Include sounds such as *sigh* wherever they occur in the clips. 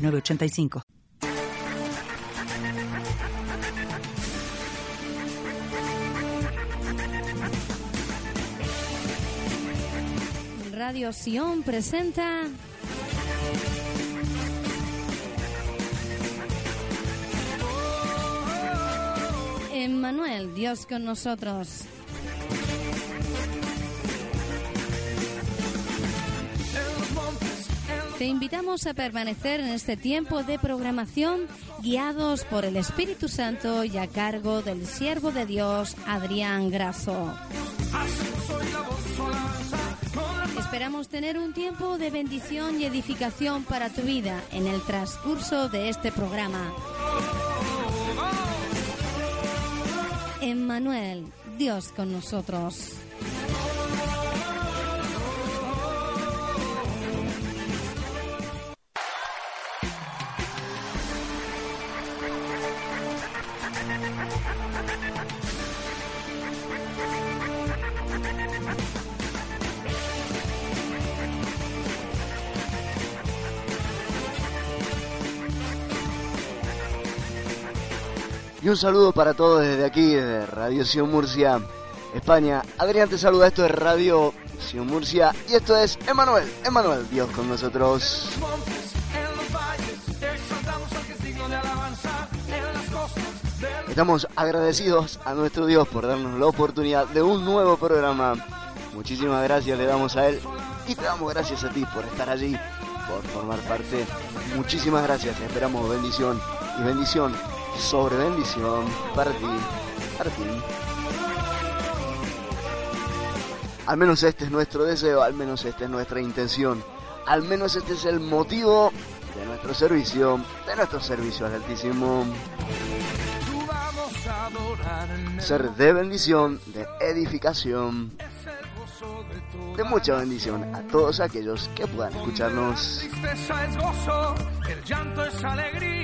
906985. Radio Sion presenta Emmanuel, Dios con nosotros. Te invitamos a permanecer en este tiempo de programación guiados por el Espíritu Santo y a cargo del siervo de Dios, Adrián Grasso. Esperamos tener un tiempo de bendición y edificación para tu vida en el transcurso de este programa. Emmanuel, Dios con nosotros. Y un saludo para todos desde aquí, desde Radio Sion Murcia, España. Adrián te saluda, esto es Radio Sion Murcia y esto es Emanuel, Emanuel, Dios con nosotros. Estamos agradecidos a nuestro Dios por darnos la oportunidad de un nuevo programa. Muchísimas gracias le damos a Él y te damos gracias a ti por estar allí, por formar parte. Muchísimas gracias, esperamos bendición y bendición sobre bendición para ti, para ti. Al menos este es nuestro deseo, al menos esta es nuestra intención, al menos este es el motivo de nuestro servicio, de nuestro servicio al Altísimo. Ser de bendición, de edificación, de mucha bendición a todos aquellos que puedan escucharnos. el llanto es alegría,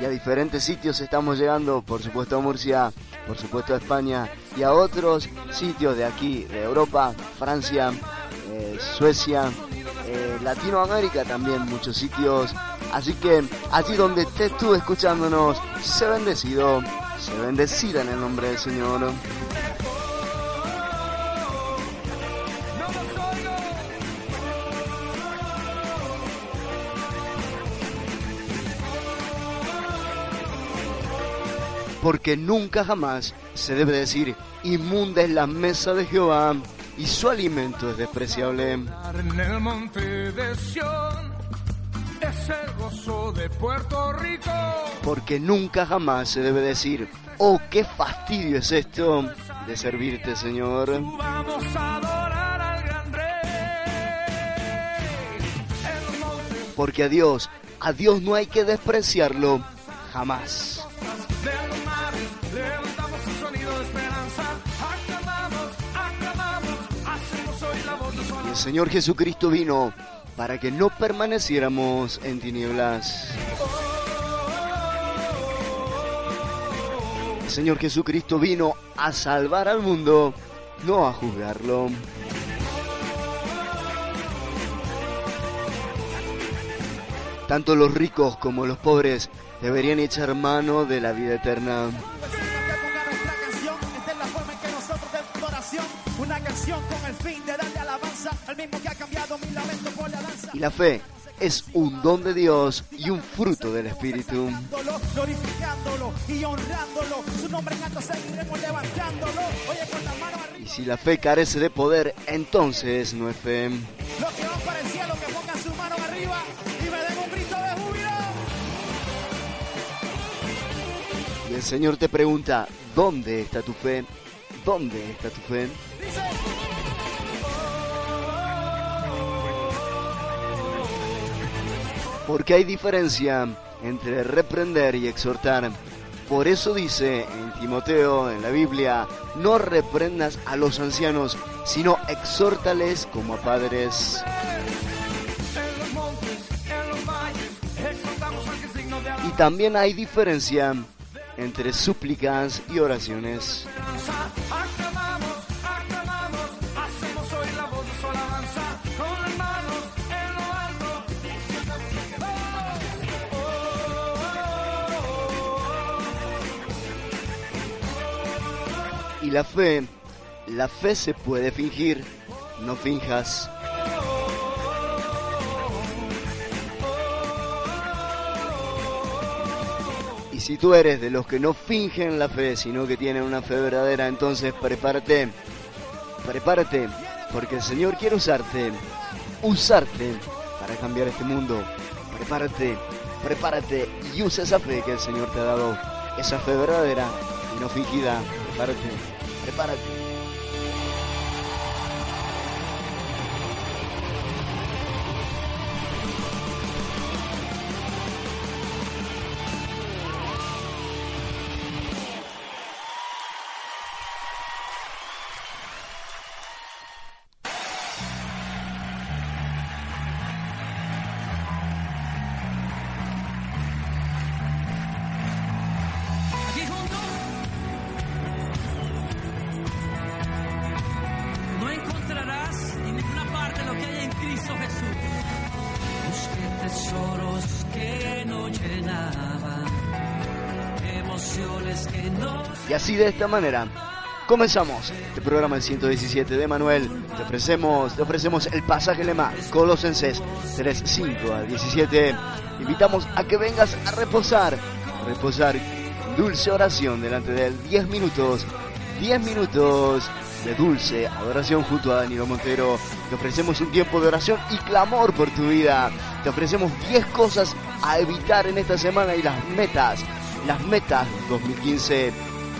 Y a diferentes sitios estamos llegando, por supuesto a Murcia, por supuesto a España y a otros sitios de aquí, de Europa, Francia, eh, Suecia, eh, Latinoamérica también, muchos sitios. Así que allí donde estés tú escuchándonos, sé bendecido, sé bendecida en el nombre del Señor. Porque nunca jamás se debe decir inmunda es la mesa de Jehová y su alimento es despreciable. En el monte de Sión es el gozo de Puerto Rico. Porque nunca jamás se debe decir, oh, qué fastidio es esto de servirte, Señor. Vamos a adorar al gran rey. Porque a Dios, a Dios no hay que despreciarlo jamás. Levantamos un sonido de esperanza. Hacemos hoy la voz de su el Señor Jesucristo vino para que no permaneciéramos en tinieblas. El Señor Jesucristo vino a salvar al mundo, no a juzgarlo. Tanto los ricos como los pobres deberían echar mano de la vida eterna. Y la fe es un don de Dios y un fruto del Espíritu. Y si la fe carece de poder, entonces no es fe. El Señor te pregunta, ¿dónde está tu fe? ¿Dónde está tu fe? Porque hay diferencia entre reprender y exhortar. Por eso dice en Timoteo, en la Biblia, no reprendas a los ancianos, sino exhórtales como a padres. Y también hay diferencia entre súplicas y oraciones. Y la fe, la fe se puede fingir, no finjas. Si tú eres de los que no fingen la fe, sino que tienen una fe verdadera, entonces prepárate, prepárate, porque el Señor quiere usarte, usarte para cambiar este mundo. Prepárate, prepárate y usa esa fe que el Señor te ha dado, esa fe verdadera y no fingida. Prepárate, prepárate. Cristo Jesús. Busqué tesoros que no llenaban, emociones que no. Y así de esta manera comenzamos este programa el 117 de Manuel. Te ofrecemos, te ofrecemos el pasaje lema Colosenses 3, 5 a 17. Invitamos a que vengas a reposar, a reposar dulce oración delante de él. 10 minutos, 10 minutos de dulce adoración junto a Danilo Montero. Te ofrecemos un tiempo de oración y clamor por tu vida. Te ofrecemos 10 cosas a evitar en esta semana y las metas, las metas 2015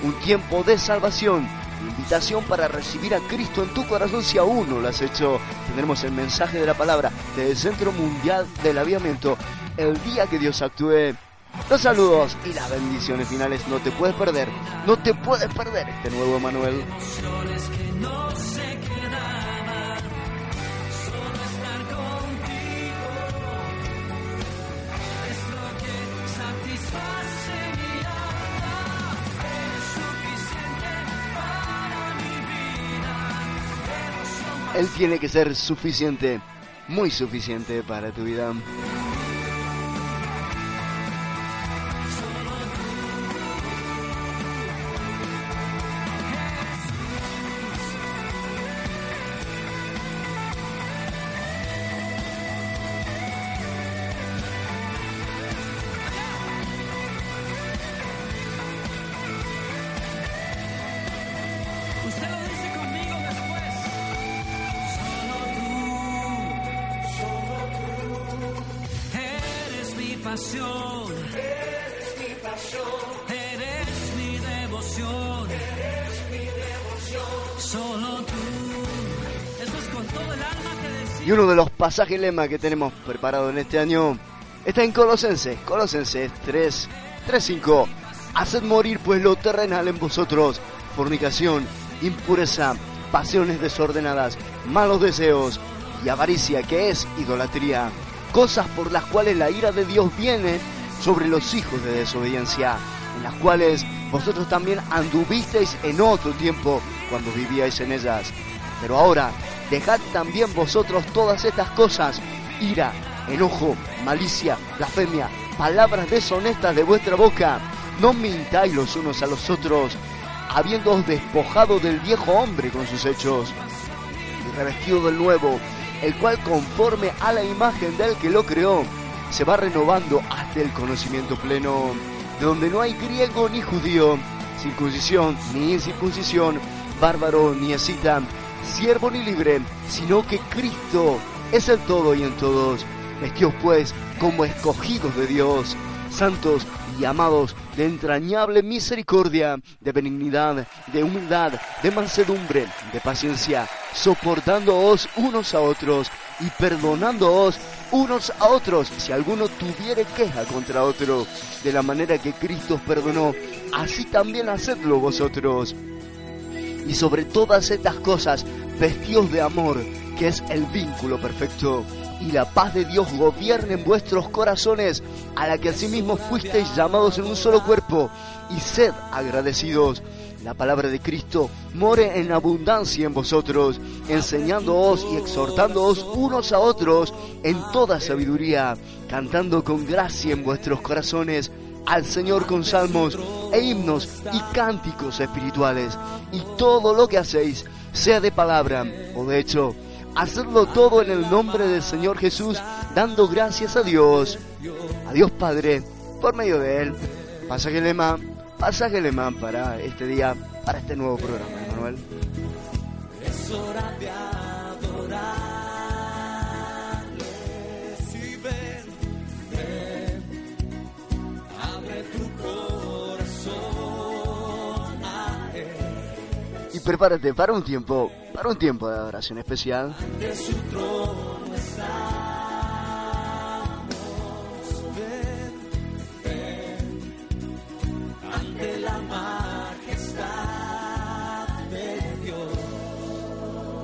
un tiempo de salvación, invitación para recibir a Cristo en tu corazón si aún no lo has hecho. Tendremos el mensaje de la palabra del Centro Mundial del Aviamiento el día que Dios actúe. Los saludos y las bendiciones finales no te puedes perder, no te puedes perder este nuevo vida. Él tiene que ser suficiente, muy suficiente para tu vida. Pasajes lema que tenemos preparado en este año está en Colosenses, Colosenses 3, 3, 5. Haced morir pues lo terrenal en vosotros, fornicación, impureza, pasiones desordenadas, malos deseos y avaricia, que es idolatría, cosas por las cuales la ira de Dios viene sobre los hijos de desobediencia, en las cuales vosotros también anduvisteis en otro tiempo cuando vivíais en ellas. Pero ahora, dejad también vosotros todas estas cosas, ira, enojo, malicia, blasfemia, palabras deshonestas de vuestra boca. No mintáis los unos a los otros, habiéndoos despojado del viejo hombre con sus hechos, y revestido del nuevo, el cual conforme a la imagen del que lo creó, se va renovando hasta el conocimiento pleno, de donde no hay griego ni judío, circuncisión ni incircuncisión, bárbaro ni escita, siervo ni libre, sino que Cristo es el todo y en todos. Vestidos pues como escogidos de Dios, santos y amados de entrañable misericordia, de benignidad, de humildad, de mansedumbre, de paciencia, soportándoos unos a otros y perdonándoos unos a otros si alguno tuviere queja contra otro, de la manera que Cristo os perdonó, así también hacedlo vosotros. Y sobre todas estas cosas, vestíos de amor, que es el vínculo perfecto y la paz de Dios gobierne en vuestros corazones, a la que asimismo fuisteis llamados en un solo cuerpo, y sed agradecidos. La palabra de Cristo more en abundancia en vosotros, enseñándoos y exhortándoos unos a otros en toda sabiduría, cantando con gracia en vuestros corazones al Señor con salmos e himnos y cánticos espirituales. Y todo lo que hacéis, sea de palabra o de hecho, Hacedlo todo en el nombre del Señor Jesús, dando gracias a Dios, a Dios Padre, por medio de Él. Pasaje alemán, pasaje alemán para este día, para este nuevo programa, Manuel. Es hora de Si prepárate para un tiempo para un tiempo de adoración especial.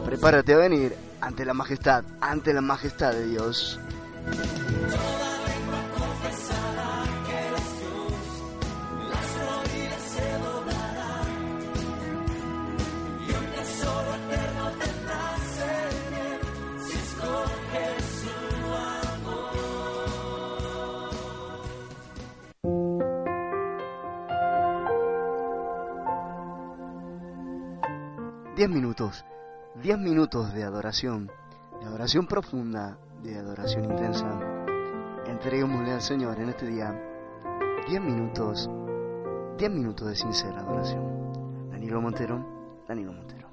Prepárate a venir ante la majestad, ante la majestad de Dios. 10 minutos de adoración, de adoración profunda, de adoración intensa, entreguémosle al Señor en este día 10 minutos, 10 minutos de sincera adoración. Danilo Montero, Danilo Montero.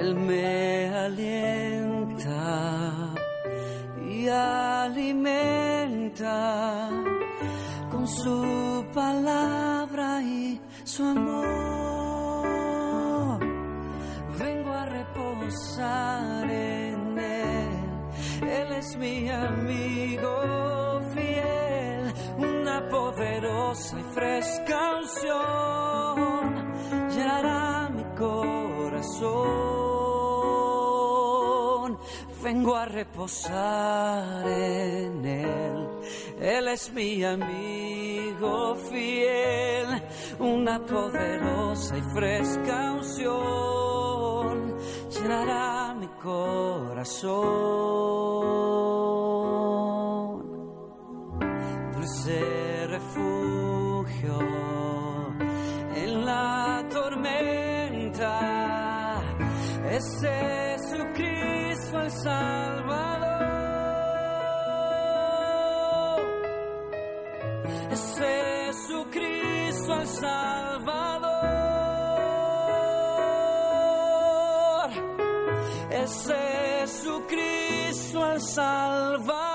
Él me alienta y alimenta con su palabra y su amor. Vengo a reposar en Él. Él es mi amigo fiel, una poderosa y fresca unción llenará mi corazón. Vengo a reposar en Él. Él es mi amigo fiel, una poderosa y fresca unción llenará mi corazón. Dulce refugio en la tormenta es Salvador. Es Jesucristo el Salvador. Es Jesucristo el Salvador.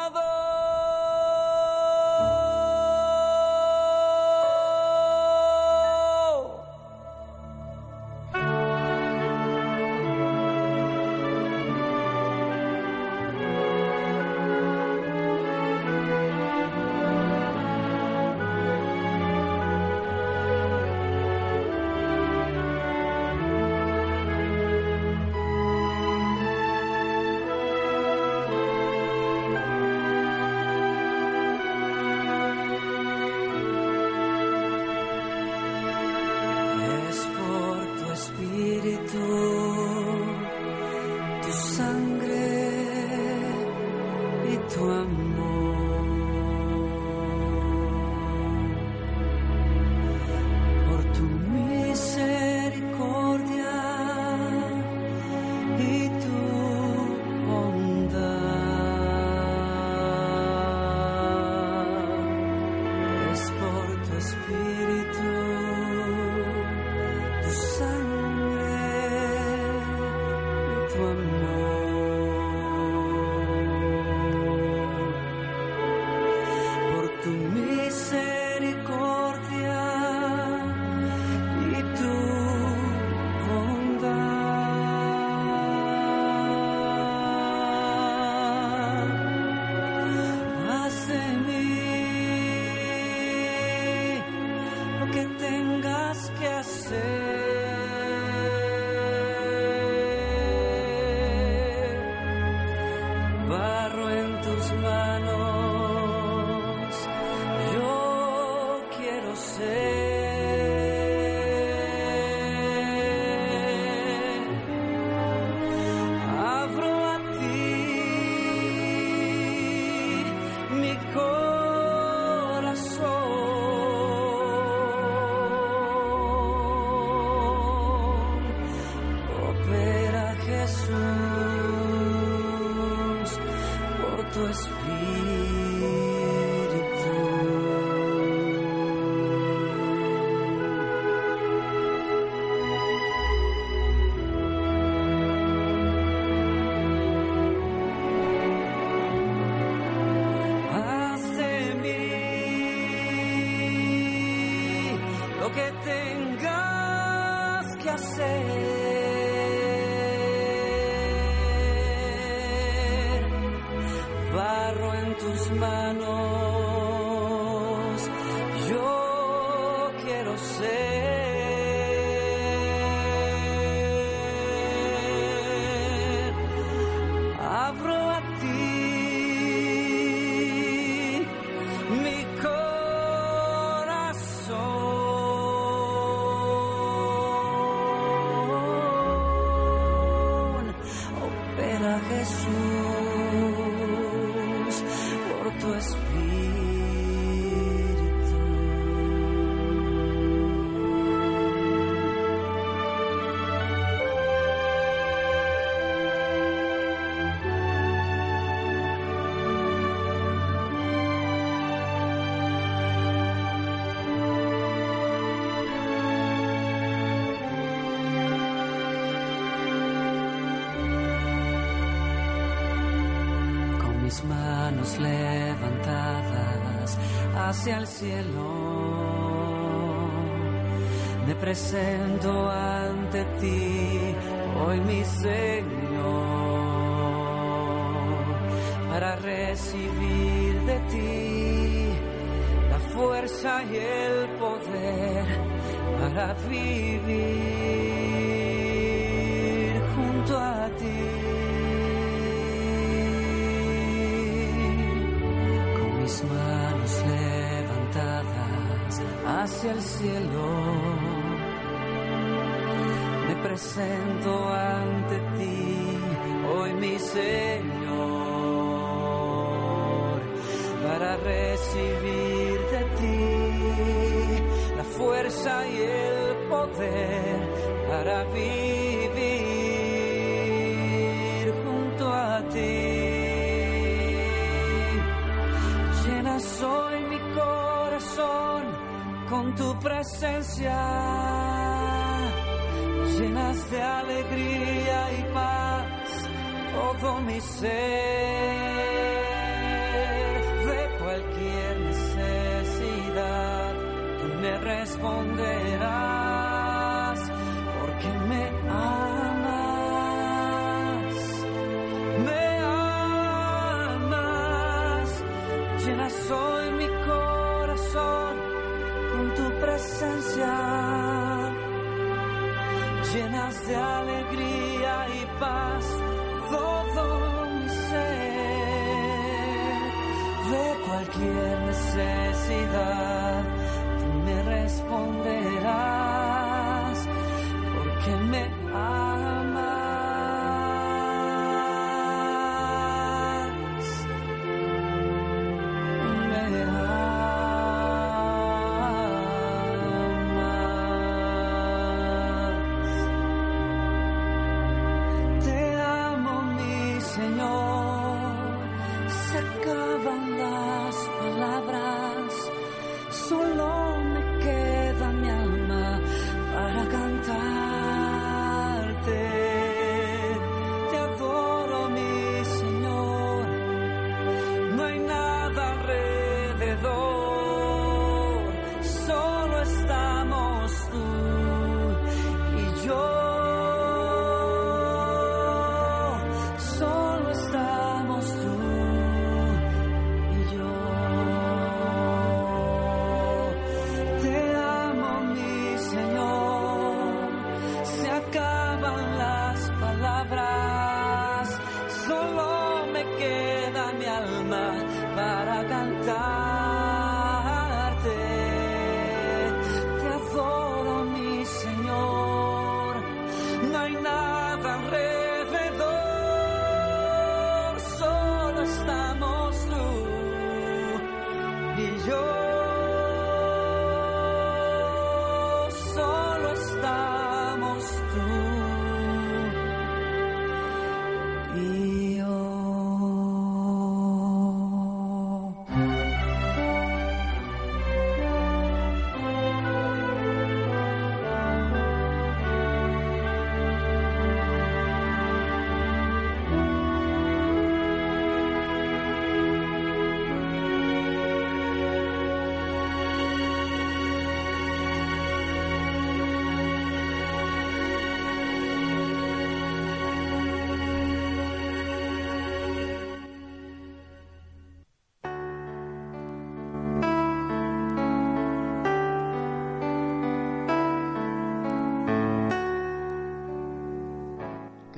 Jesús por tu espíritu. Hacia el cielo. Me presento ante ti, hoy mi Señor, para recibir de ti la fuerza y el poder para vivir junto a ti. Con mis manos hacia el cielo, me presento ante ti, hoy mi Señor, para recibir de ti la fuerza y el poder para vivir presencia, llenas de alegría y paz todo mi ser, de cualquier necesidad tú me responderás, porque me amas, me amas, llenas hoy mi presencia, llenas de alegría y paz todo mi ser, de cualquier necesidad me responderás,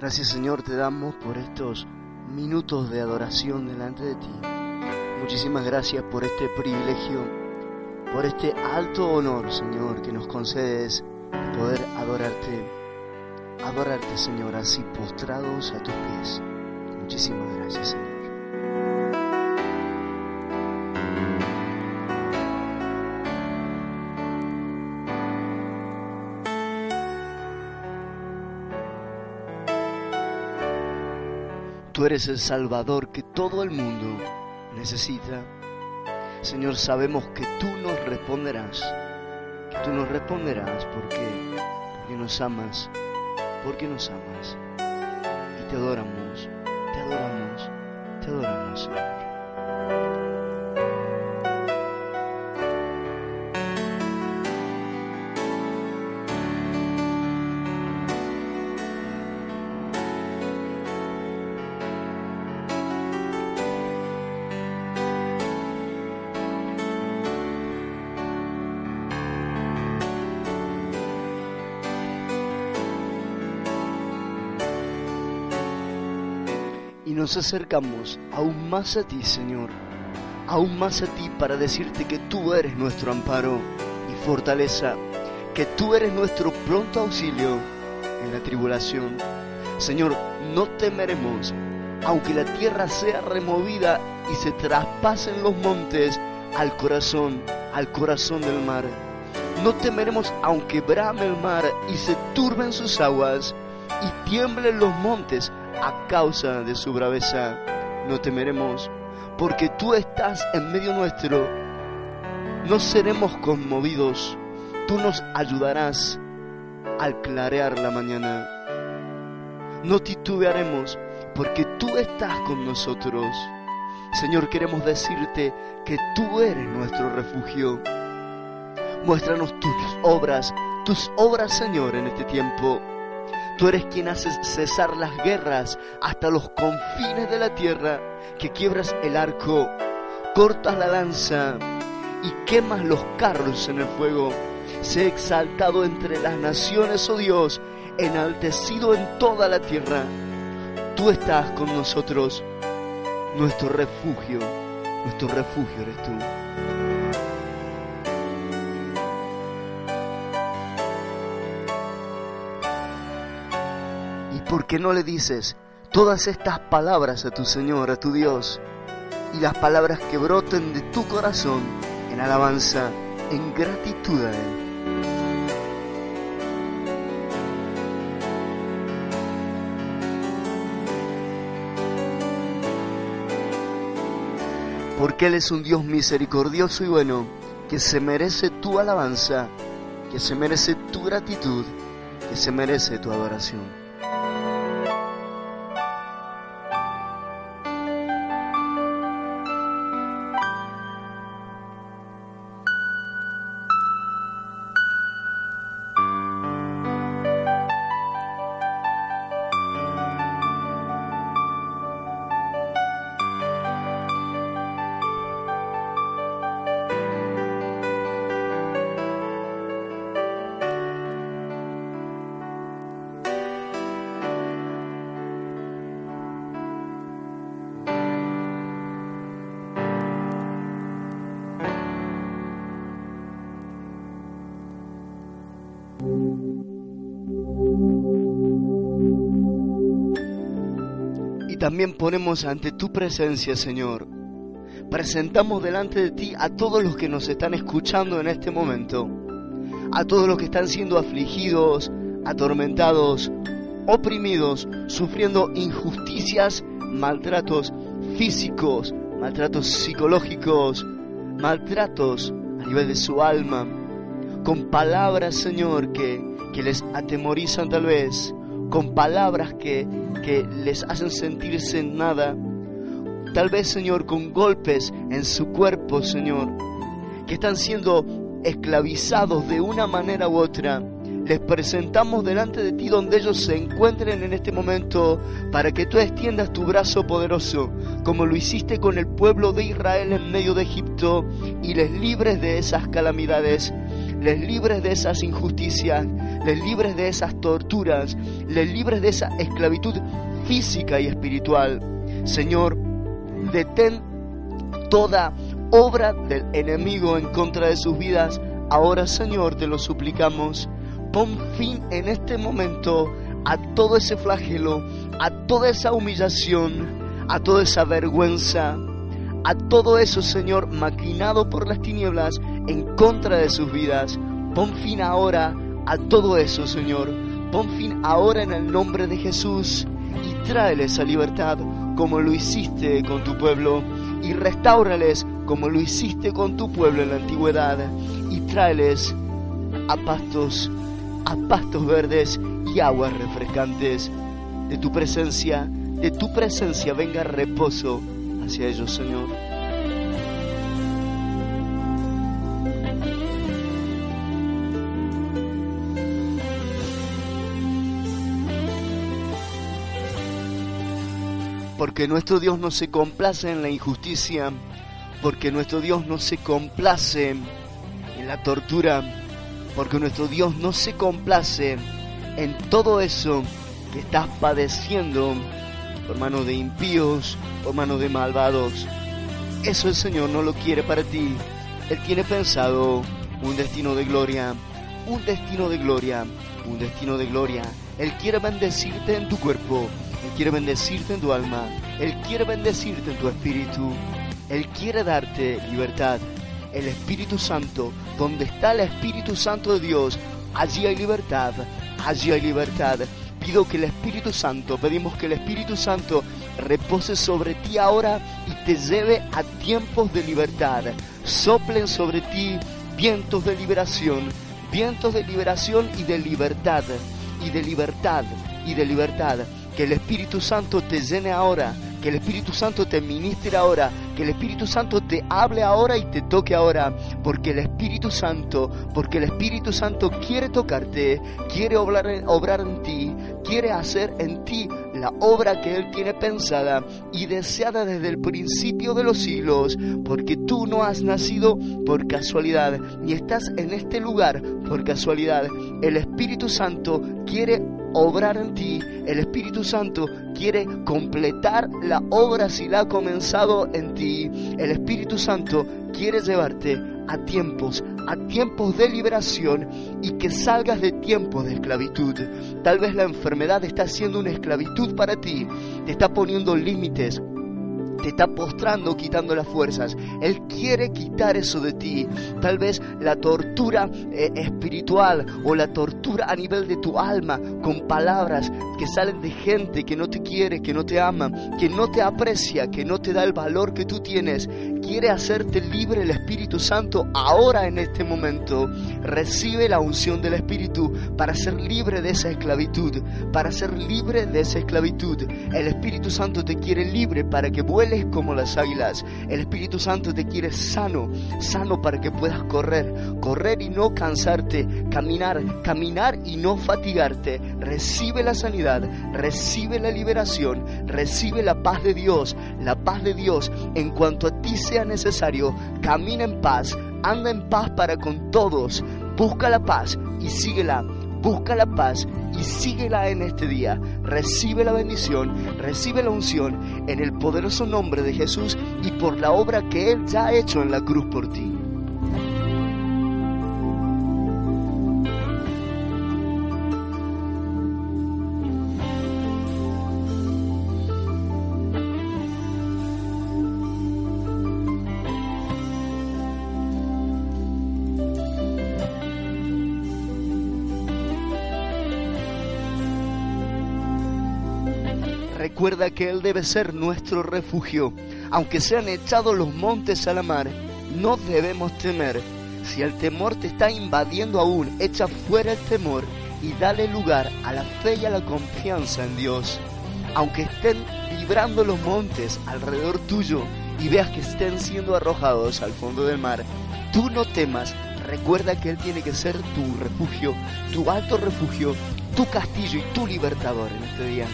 Gracias Señor te damos por estos minutos de adoración delante de ti. Muchísimas gracias por este privilegio, por este alto honor Señor que nos concedes de poder adorarte, adorarte Señor así postrados a tus pies. Muchísimas gracias Señor. Eres el Salvador que todo el mundo necesita. Señor, sabemos que tú nos responderás, que tú nos responderás porque, porque nos amas, porque nos amas. Y te adoramos, te adoramos, te adoramos. Nos acercamos aún más a ti, Señor, aún más a ti para decirte que tú eres nuestro amparo y fortaleza, que tú eres nuestro pronto auxilio en la tribulación. Señor, no temeremos, aunque la tierra sea removida y se traspasen los montes al corazón, al corazón del mar. No temeremos aunque brame el mar y se turben sus aguas y tiemblen los montes a causa de su braveza. No temeremos, porque tú estás en medio nuestro. No seremos conmovidos, tú nos ayudarás al clarear la mañana. No titubearemos, porque tú estás con nosotros. Señor, queremos decirte que tú eres nuestro refugio. Muéstranos tus obras, tus obras, Señor, en este tiempo. Tú eres quien haces cesar las guerras hasta los confines de la tierra, que quiebras el arco, cortas la lanza y quemas los carros en el fuego. Sé exaltado entre las naciones, oh Dios, enaltecido en toda la tierra. Tú estás con nosotros, nuestro refugio, nuestro refugio eres tú. Por qué no le dices todas estas palabras a tu Señor, a tu Dios? Y las palabras que broten de tu corazón en alabanza, en gratitud a Él. Porque Él es un Dios misericordioso y bueno, que se merece tu alabanza, que se merece tu gratitud, que se merece tu adoración. También ponemos ante tu presencia, Señor. Presentamos delante de ti a todos los que nos están escuchando en este momento, a todos los que están siendo afligidos, atormentados, oprimidos, sufriendo injusticias, maltratos físicos, maltratos psicológicos, maltratos a nivel de su alma, con palabras, Señor, que, que les atemorizan tal vez, con palabras que, que les hacen sentirse en nada, tal vez, Señor, con golpes en su cuerpo, Señor, que están siendo esclavizados de una manera u otra. Les presentamos delante de ti donde ellos se encuentren en este momento para que tú extiendas tu brazo poderoso, como lo hiciste con el pueblo de Israel en medio de Egipto, y les libres de esas calamidades. les libres de esas injusticias, les libres de esas torturas, les libres de esa esclavitud física y espiritual. Señor, detén toda obra del enemigo en contra de sus vidas. Ahora, Señor, te lo suplicamos. Pon fin en este momento a todo ese flagelo, a toda esa humillación, a toda esa vergüenza, a todo eso, Señor, maquinado por las tinieblas en contra de sus vidas. Pon fin ahora a todo eso, Señor. Pon fin ahora en el nombre de Jesús y tráeles esa libertad como lo hiciste con tu pueblo y restaurales como lo hiciste con tu pueblo en la antigüedad y tráeles a pastos, a pastos verdes y aguas refrescantes. De tu presencia, de tu presencia venga reposo hacia ellos, Señor. Porque nuestro Dios no se complace en la injusticia, porque nuestro Dios no se complace en la tortura, porque nuestro Dios no se complace en todo eso que estás padeciendo por mano de impíos, por mano de malvados. Eso el Señor no lo quiere para ti. Él tiene pensado un destino de gloria, un destino de gloria, un destino de gloria. Él quiere bendecirte en tu cuerpo, Él quiere bendecirte en tu alma, Él quiere bendecirte en tu espíritu, Él quiere darte libertad. El Espíritu Santo, donde está el Espíritu Santo de Dios, allí hay libertad, allí hay libertad. Pido que el Espíritu Santo, pedimos que el Espíritu Santo repose sobre ti ahora y te lleve a tiempos de libertad. Soplen sobre ti vientos de liberación, vientos de liberación y de libertad, y de libertad, y de libertad. Que el Espíritu Santo te llene ahora, que el Espíritu Santo te ministre ahora, que el Espíritu Santo te hable ahora y te toque ahora, porque el Espíritu Santo, porque el Espíritu Santo quiere tocarte, quiere obrar, obrar en ti, quiere hacer en ti la obra que Él tiene pensada y deseada desde el principio de los siglos, porque tú no has nacido por casualidad, ni estás en este lugar por casualidad. El Espíritu Santo quiere obrar en ti, el Espíritu Santo quiere completar la obra si la ha comenzado en ti. El Espíritu Santo quiere llevarte a tiempos, a tiempos de liberación y que salgas de tiempos de esclavitud. Tal vez la enfermedad está haciendo una esclavitud para ti, te está poniendo límites, te está postrando, quitando las fuerzas. Él quiere quitar eso de ti. Tal vez la tortura eh, espiritual o la tortura a nivel de tu alma con palabras que salen de gente que no te quiere, que no te ama, que no te aprecia, que no te da el valor que tú tienes. Quiere hacerte libre el Espíritu Santo ahora en este momento. Recibe la unción del Espíritu para ser libre de esa esclavitud, para ser libre de esa esclavitud. El Espíritu Santo te quiere libre para que como las águilas. El Espíritu Santo te quiere sano, sano para que puedas correr, correr y no cansarte, caminar, caminar y no fatigarte. Recibe la sanidad, recibe la liberación, recibe la paz de Dios, la paz de Dios en cuanto a ti sea necesario. Camina en paz, anda en paz para con todos. Busca la paz y síguela. Busca la paz y síguela en este día. Recibe la bendición, recibe la unción en el poderoso nombre de Jesús y por la obra que Él ya ha hecho en la cruz por ti. Que Él debe ser nuestro refugio. Aunque sean echados los montes a la mar, no debemos temer. Si el temor te está invadiendo aún, echa fuera el temor y dale lugar a la fe y a la confianza en Dios. Aunque estén vibrando los montes alrededor tuyo y veas que estén siendo arrojados al fondo del mar, tú no temas. Recuerda que Él tiene que ser tu refugio, tu alto refugio, tu castillo y tu libertador en este día.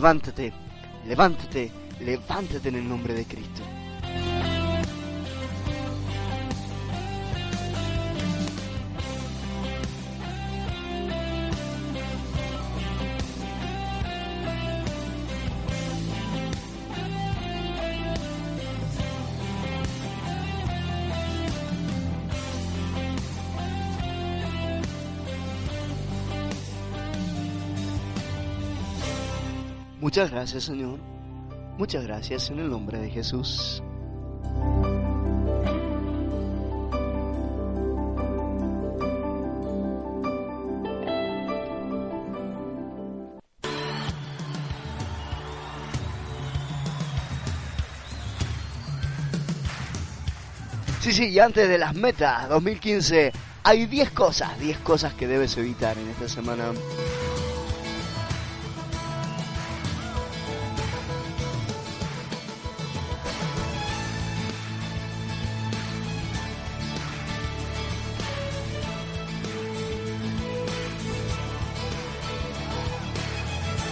Levántate, levántate, levántate en el nombre de Cristo. Muchas gracias, Señor. Muchas gracias en el nombre de Jesús. Sí, sí, y antes de las metas 2015, hay 10 cosas, 10 cosas que debes evitar en esta semana.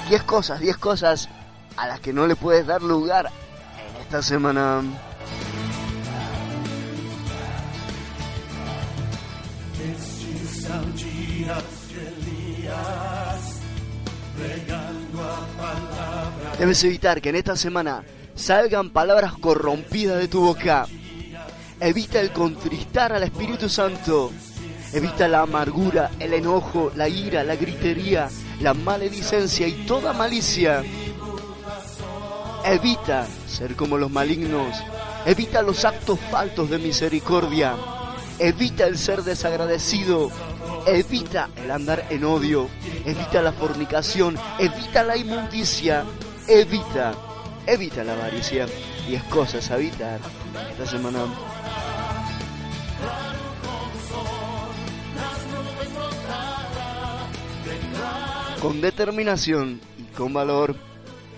Diez cosas, 10 cosas a las que no le puedes dar lugar en esta semana. Debes evitar que en esta semana salgan palabras corrompidas de tu boca. Evita el contristar al Espíritu Santo. Evita la amargura, el enojo, la ira, la gritería, la maledicencia y toda malicia. Evita ser como los malignos. Evita los actos faltos de misericordia. Evita el ser desagradecido. Evita el andar en odio. Evita la fornicación. Evita la inmundicia. Evita, evita la avaricia. Diez cosas a evitar esta semana. Con determinación y con valor,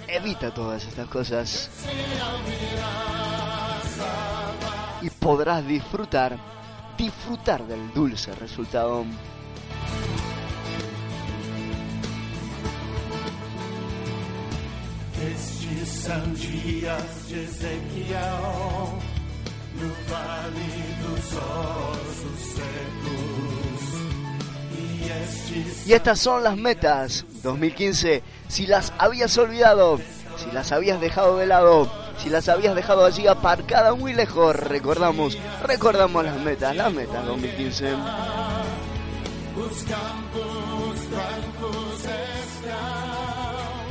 evita todas estas cosas. Y podrás disfrutar, disfrutar del dulce resultado. De Ezequiel, no secos. Y estas son las metas 2015. Si las habías olvidado, si las habías dejado de lado, si las habías dejado allí aparcadas muy lejos, recordamos, recordamos las metas, las metas 2015.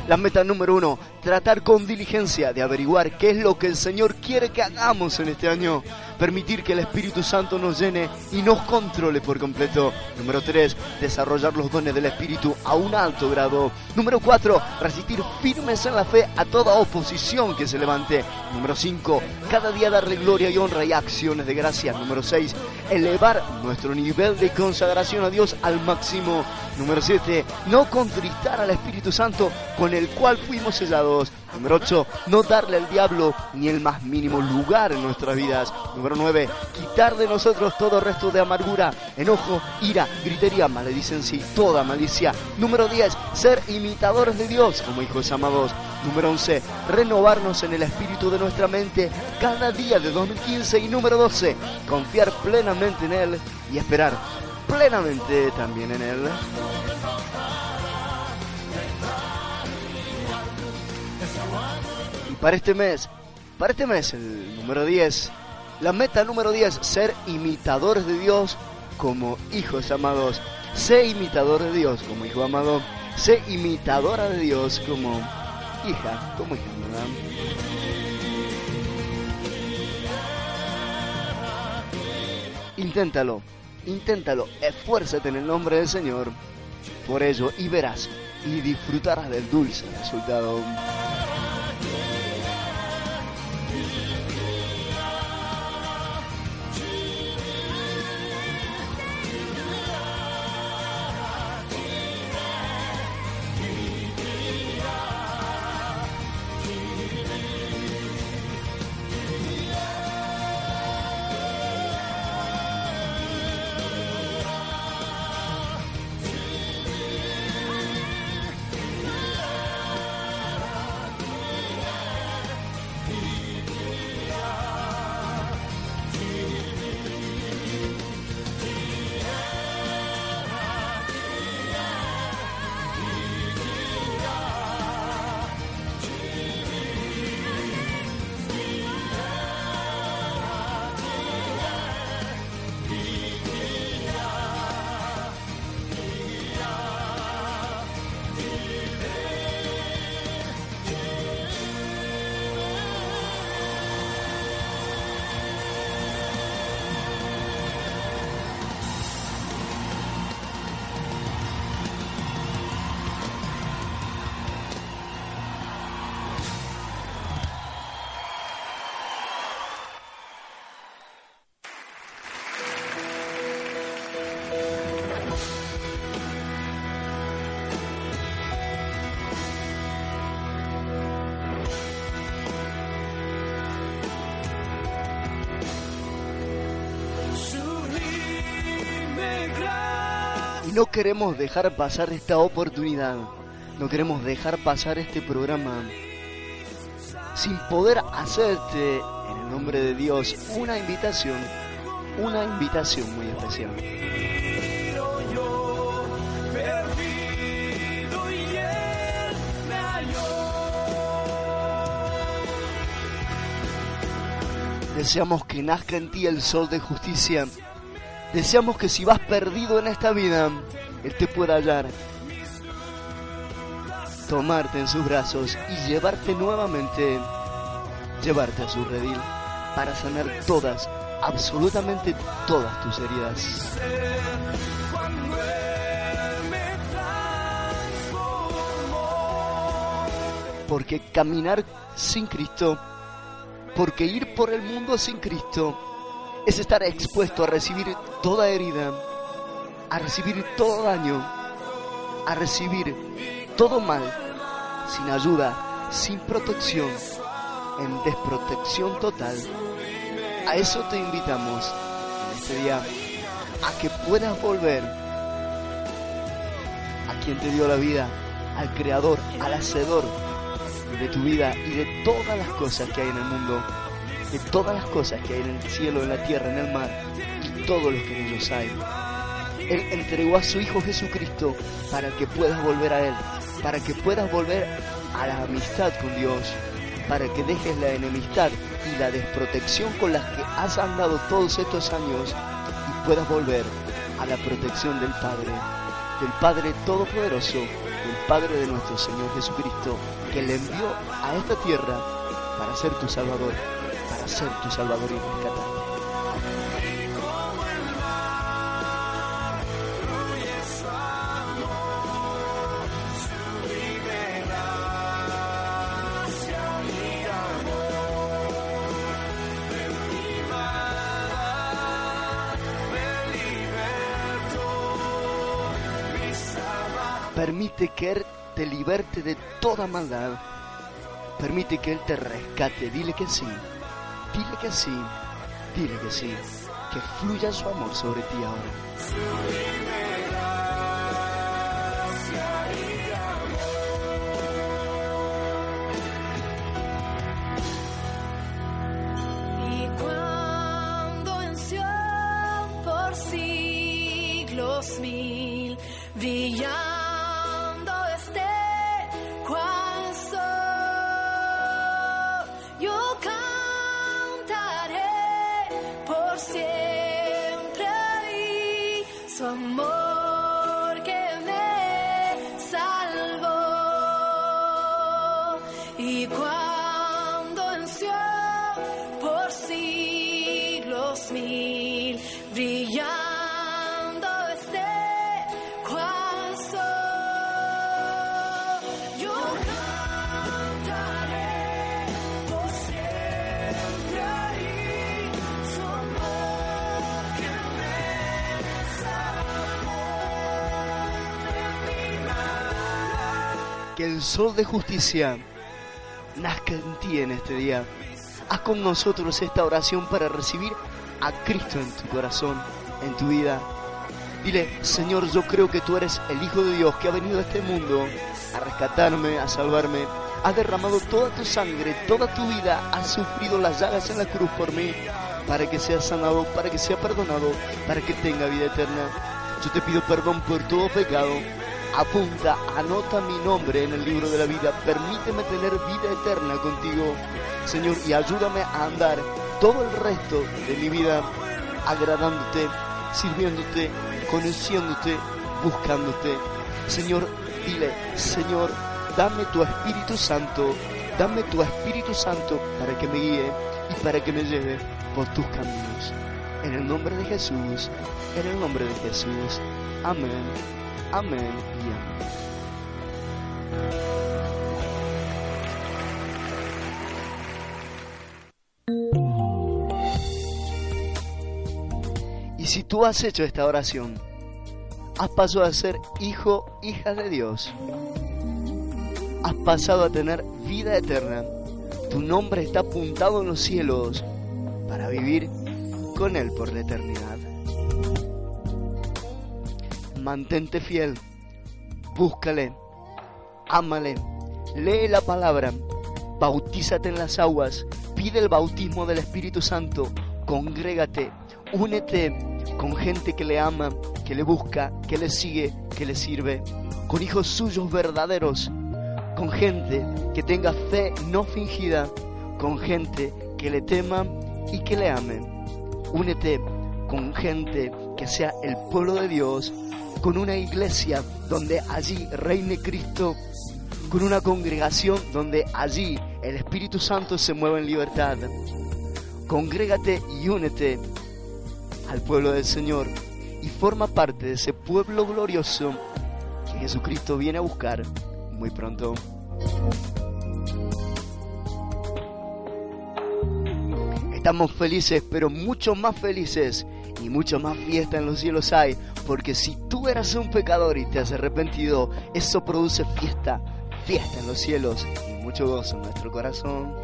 La meta número uno, tratar con diligencia de averiguar qué es lo que el Señor quiere que hagamos en este año. Permitir que el Espíritu Santo nos llene y nos controle por completo. Número tres, desarrollar los dones del Espíritu a un alto grado. Número cuatro, resistir firmes en la fe a toda oposición que se levante. Número cinco, cada día darle gloria y honra y acciones de gracia. Número seis, elevar nuestro nivel de consagración a Dios al máximo. Número 7. No contristar al Espíritu Santo con el cual fuimos sellados. Número 8. No darle al diablo ni el más mínimo lugar en nuestras vidas. Número 9. Quitar de nosotros todo resto de amargura, enojo, ira, gritería, maledicencia y toda malicia. Número 10. Ser imitadores de Dios como hijos amados. Número 11. Renovarnos en el espíritu de nuestra mente cada día de 2015. Y número 12. Confiar plenamente en Él y esperar plenamente también en Él. Para este mes, para este mes, el número 10, la meta número 10, ser imitadores de Dios como hijos amados. Sé imitador de Dios como hijo amado. Sé imitadora de Dios como hija, como hija amada. Inténtalo, inténtalo, esfuérzate en el nombre del Señor por ello y verás y disfrutarás del dulce resultado. No queremos dejar pasar esta oportunidad, no queremos dejar pasar este programa sin poder hacerte, en el nombre de Dios, una invitación, una invitación muy especial. Deseamos que nazca en ti el sol de justicia. Deseamos que si vas perdido en esta vida, Él te pueda hallar, tomarte en sus brazos y llevarte nuevamente, llevarte a su redil para sanar todas, absolutamente todas tus heridas. Porque caminar sin Cristo, porque ir por el mundo sin Cristo, es estar expuesto a recibir toda herida, a recibir todo daño, a recibir todo mal, sin ayuda, sin protección, en desprotección total. A eso te invitamos en este día, a que puedas volver a quien te dio la vida, al creador, al hacedor de tu vida y de todas las cosas que hay en el mundo, de todas las cosas que hay en el cielo, en la tierra, en el mar y todo lo que en ellos hay. Él entregó a su Hijo Jesucristo para que puedas volver a Él, para que puedas volver a la amistad con Dios, para que dejes la enemistad y la desprotección con las que has andado todos estos años y puedas volver a la protección del Padre, del Padre Todopoderoso, del Padre de nuestro Señor Jesucristo, que le envió a esta tierra para ser tu Salvador, ser tu Salvador y rescatarte. Permite que Él te liberte de toda maldad. Permite que Él te rescate. Dile que sí. Dile que sí. Dile que sí. Que fluya su amor sobre ti ahora. Que el sol de justicia nazca en ti en este día. Haz con nosotros esta oración para recibir a Cristo en tu corazón, en tu vida. Dile, Señor, yo creo que tú eres el Hijo de Dios que ha venido a este mundo a rescatarme, a salvarme. Has derramado toda tu sangre, toda tu vida, has sufrido las llagas en la cruz por mí, para que sea sanado, para que sea perdonado, para que tenga vida eterna. Yo te pido perdón por todo pecado. Apunta, anota mi nombre en el libro de la vida. Permíteme tener vida eterna contigo, Señor, y ayúdame a andar todo el resto de mi vida agradándote, sirviéndote, conociéndote, buscándote. Señor, dile, Señor, dame tu Espíritu Santo, dame tu Espíritu Santo para que me guíe y para que me lleve por tus caminos. En el nombre de Jesús, en el nombre de Jesús. Amén, amén y amén. Y si tú has hecho esta oración, has pasado a ser hijo, hija de Dios. Has pasado a tener vida eterna. Tu nombre está apuntado en los cielos para vivir con Él por la eternidad. Mantente fiel, búscale, ámale, lee la palabra, bautízate en las aguas, pide el bautismo del Espíritu Santo, congrégate, únete con gente que le ama, que le busca, que le sigue, que le sirve, con hijos suyos verdaderos, con gente que tenga fe no fingida, con gente que le tema y que le ame. Únete con gente que sea el pueblo de Dios, con una iglesia donde allí reine Cristo, con una congregación donde allí el Espíritu Santo se mueva en libertad. Congrégate y únete al pueblo del Señor y forma parte de ese pueblo glorioso que Jesucristo viene a buscar muy pronto. Estamos felices, pero mucho más felices y mucho más fiesta en los cielos hay, porque si tú eras un pecador y te has arrepentido, eso produce fiesta, fiesta en los cielos y mucho gozo en nuestro corazón.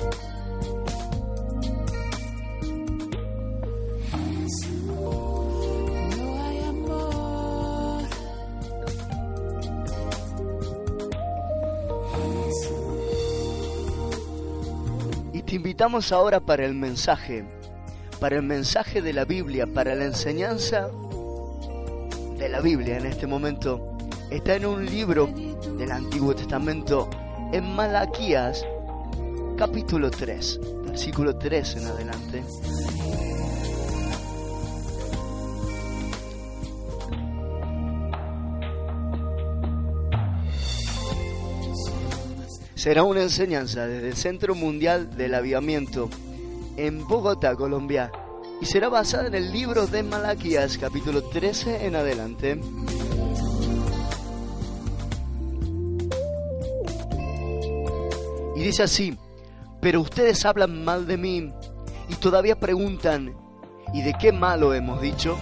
Y te invitamos ahora para el mensaje, para el mensaje de la Biblia, para la enseñanza la Biblia en este momento. Está en un libro del Antiguo Testamento, en Malaquías, capítulo 3, versículo 3 en adelante. Será una enseñanza desde el Centro Mundial del Avivamiento en Bogotá, Colombia, y será basada en el libro de Malaquías, capítulo 13 en adelante. Y dice así, pero ustedes hablan mal de mí y todavía preguntan, ¿y de qué malo hemos dicho?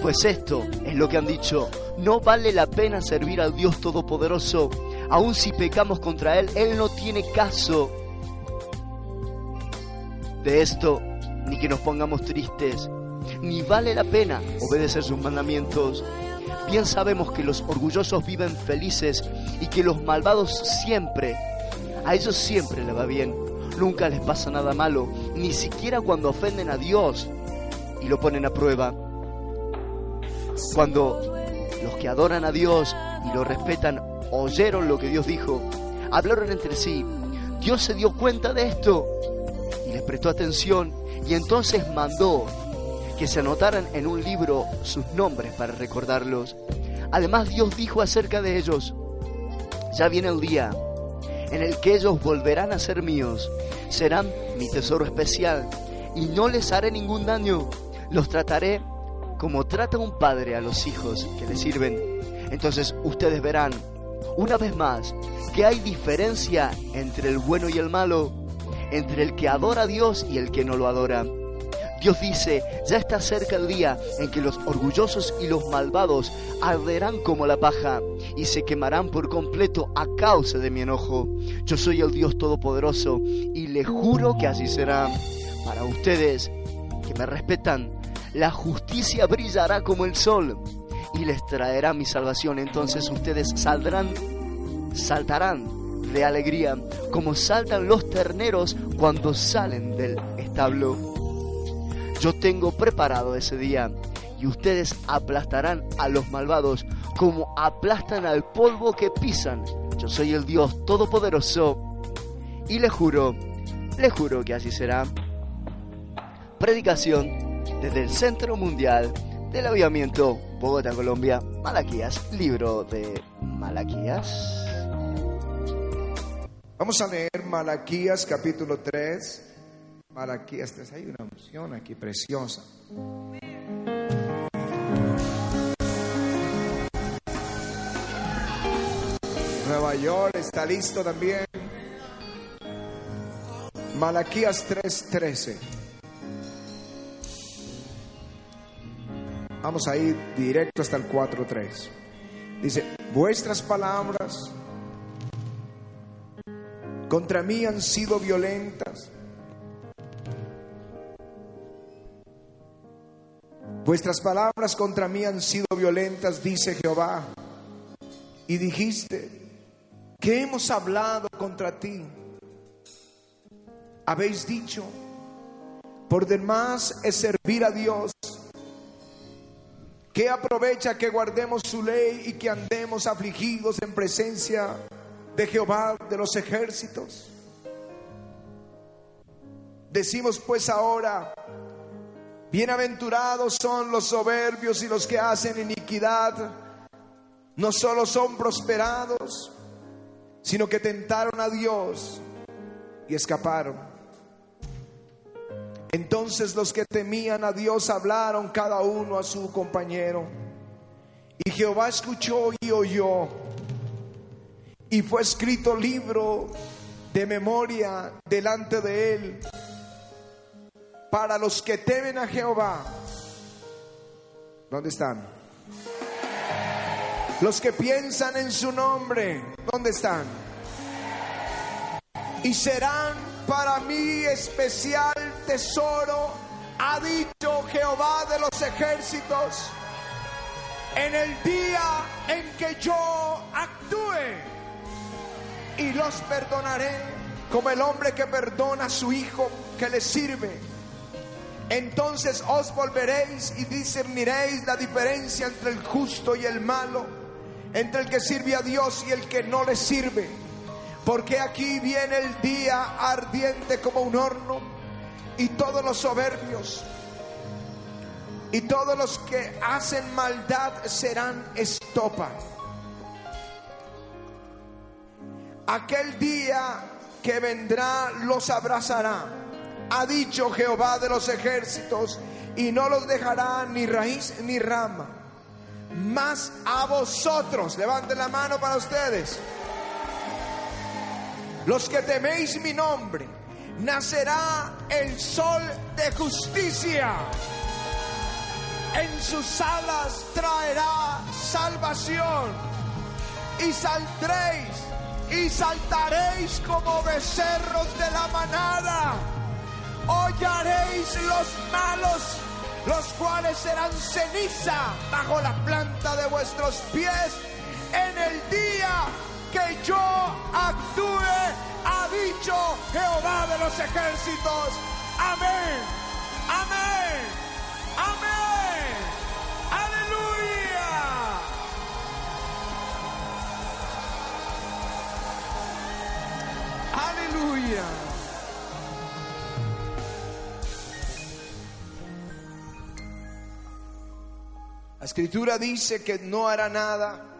Pues esto es lo que han dicho, no vale la pena servir al Dios Todopoderoso, aun si pecamos contra Él, Él no tiene caso de esto, ni que nos pongamos tristes, ni vale la pena obedecer sus mandamientos. Bien sabemos que los orgullosos viven felices y que los malvados siempre, a ellos siempre les va bien, nunca les pasa nada malo, ni siquiera cuando ofenden a Dios y lo ponen a prueba. Cuando los que adoran a Dios y lo respetan oyeron lo que Dios dijo, hablaron entre sí, Dios se dio cuenta de esto les prestó atención y entonces mandó que se anotaran en un libro sus nombres para recordarlos. Además Dios dijo acerca de ellos, ya viene el día en el que ellos volverán a ser míos, serán mi tesoro especial y no les haré ningún daño, los trataré como trata un padre a los hijos que le sirven. Entonces ustedes verán una vez más que hay diferencia entre el bueno y el malo, entre el que adora a Dios y el que no lo adora. Dios dice, ya está cerca el día en que los orgullosos y los malvados arderán como la paja y se quemarán por completo a causa de mi enojo. Yo soy el Dios Todopoderoso y le juro que así será. Para ustedes que me respetan, la justicia brillará como el sol y les traerá mi salvación. Entonces ustedes saldrán, saltarán de alegría, como saltan los terneros cuando salen del establo. Yo tengo preparado ese día y ustedes aplastarán a los malvados como aplastan al polvo que pisan. Yo soy el Dios Todopoderoso y le juro, le juro que así será. Predicación desde el Centro Mundial del Avivamiento, Bogotá, Colombia, Malaquías, libro de Malaquías. Vamos a leer Malaquías capítulo 3. Malaquías 3, hay una unción aquí preciosa. Nueva York está listo también. Malaquías 3:13. Vamos a ir directo hasta el 4:3. Dice, vuestras palabras contra mí han sido violentas. Vuestras palabras contra mí han sido violentas, dice Jehová. Y dijiste, ¿qué hemos hablado contra ti? Habéis dicho, por demás es servir a Dios. ¿Qué aprovecha que guardemos su ley y que andemos afligidos en presencia de Jehová de los ejércitos? Decimos pues ahora, bienaventurados son los soberbios y los que hacen iniquidad, no solo son prosperados, sino que tentaron a Dios y escaparon. Entonces los que temían a Dios hablaron cada uno a su compañero. Y Jehová escuchó y oyó. Y fue escrito libro de memoria delante de él para los que temen a Jehová. ¿Dónde están? Los que piensan en su nombre. ¿Dónde están? Y serán para mí especial tesoro, ha dicho Jehová de los ejércitos, en el día en que yo actúe y los perdonaré como el hombre que perdona a su hijo que le sirve. Entonces os volveréis y discerniréis la diferencia entre el justo y el malo, entre el que sirve a Dios y el que no le sirve. Porque aquí viene el día ardiente como un horno y todos los soberbios y todos los que hacen maldad serán estopa. Aquel día que vendrá los abrazará, ha dicho Jehová de los ejércitos, y no los dejará ni raíz ni rama. Más a vosotros, levanten la mano para ustedes los que teméis mi nombre, nacerá el sol de justicia. En sus alas traerá salvación y saldréis y saltaréis como becerros de la manada. Hollaréis los malos, los cuales serán ceniza bajo la planta de vuestros pies en el día que yo actúe, ha dicho Jehová de los ejércitos. Amén, amén, amén, Aleluya. La escritura dice que no hará nada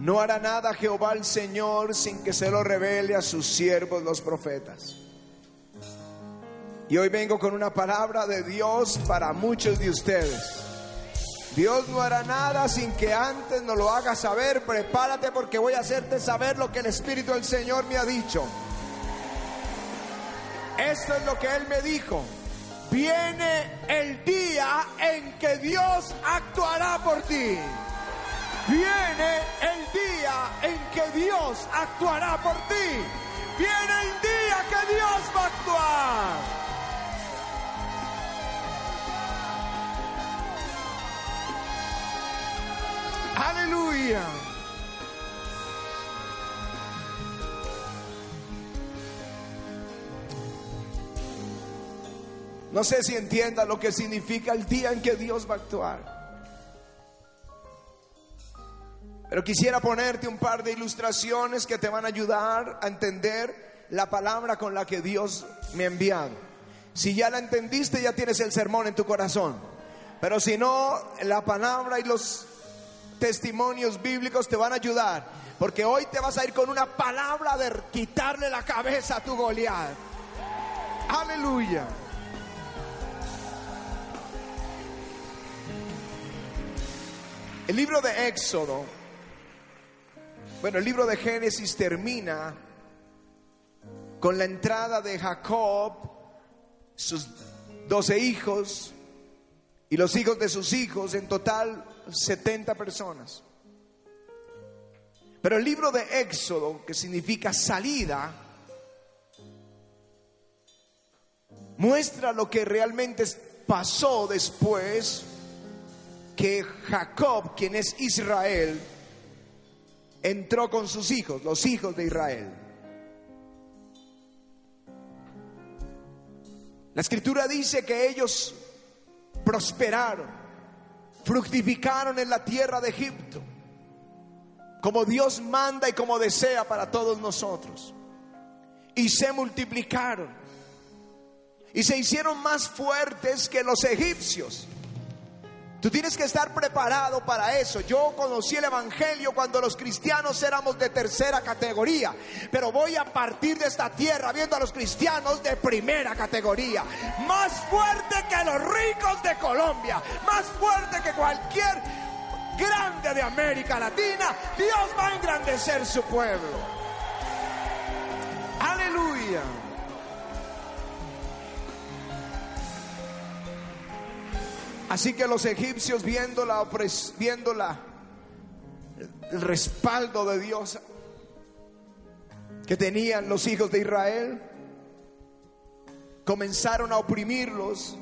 No hará nada Jehová el Señor sin que se lo revele a sus siervos los profetas. Y hoy vengo con una palabra de Dios para muchos de ustedes. Dios no hará nada sin que antes nos lo haga saber. Prepárate porque voy a hacerte saber lo que el Espíritu del Señor me ha dicho. Esto es lo que Él me dijo. Viene el día en que Dios actuará por ti. Viene el día en que Dios actuará por ti. Viene el día que Dios va a actuar. Aleluya. No sé si entienda lo que significa el día en que Dios va a actuar. Pero quisiera ponerte un par de ilustraciones que te van a ayudar a entender la palabra con la que Dios me ha enviado. Si ya la entendiste, ya tienes el sermón en tu corazón. Pero si no, la palabra y los testimonios bíblicos te van a ayudar. Porque hoy te vas a ir con una palabra de quitarle la cabeza a tu Goliat. Aleluya. El libro de Éxodo, bueno, el libro de Génesis termina con la entrada de Jacob, sus doce hijos y los hijos de sus hijos, en total 70 personas. Pero el libro de Éxodo, que significa salida, muestra lo que realmente pasó después que Jacob, quien es Israel, entró con sus hijos, los hijos de Israel. La escritura dice que ellos prosperaron, fructificaron en la tierra de Egipto, como Dios manda y como desea para todos nosotros. Y se multiplicaron y se hicieron más fuertes que los egipcios. Tú tienes que estar preparado para eso. Yo conocí el Evangelio cuando los cristianos éramos de tercera categoría, pero voy a partir de esta tierra viendo a los cristianos de primera categoría. Más fuerte que los ricos de Colombia, más fuerte que cualquier grande de América Latina. Dios va a engrandecer su pueblo. Aleluya. Así que los egipcios viendo la viendo la- el respaldo de Dios que tenían los hijos de Israel, comenzaron a oprimirlos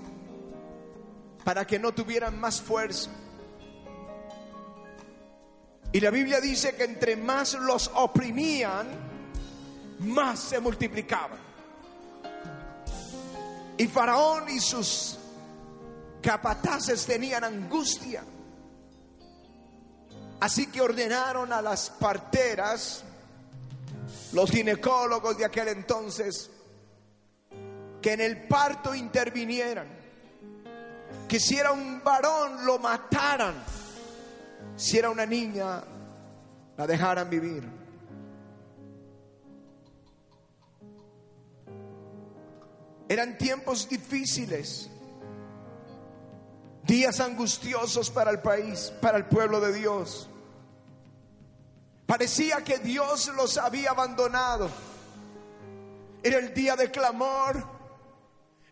para que no tuvieran más fuerza. Y la Biblia dice que entre más los oprimían, más se multiplicaban. Y Faraón y sus capataces tenían angustia. Así que ordenaron a las parteras, los ginecólogos de aquel entonces, que en el parto intervinieran. Que si era un varón lo mataran. Si era una niña la dejaran vivir. Eran tiempos difíciles. Días angustiosos para el país, para el pueblo de Dios. Parecía que Dios los había abandonado. Era el día de clamor,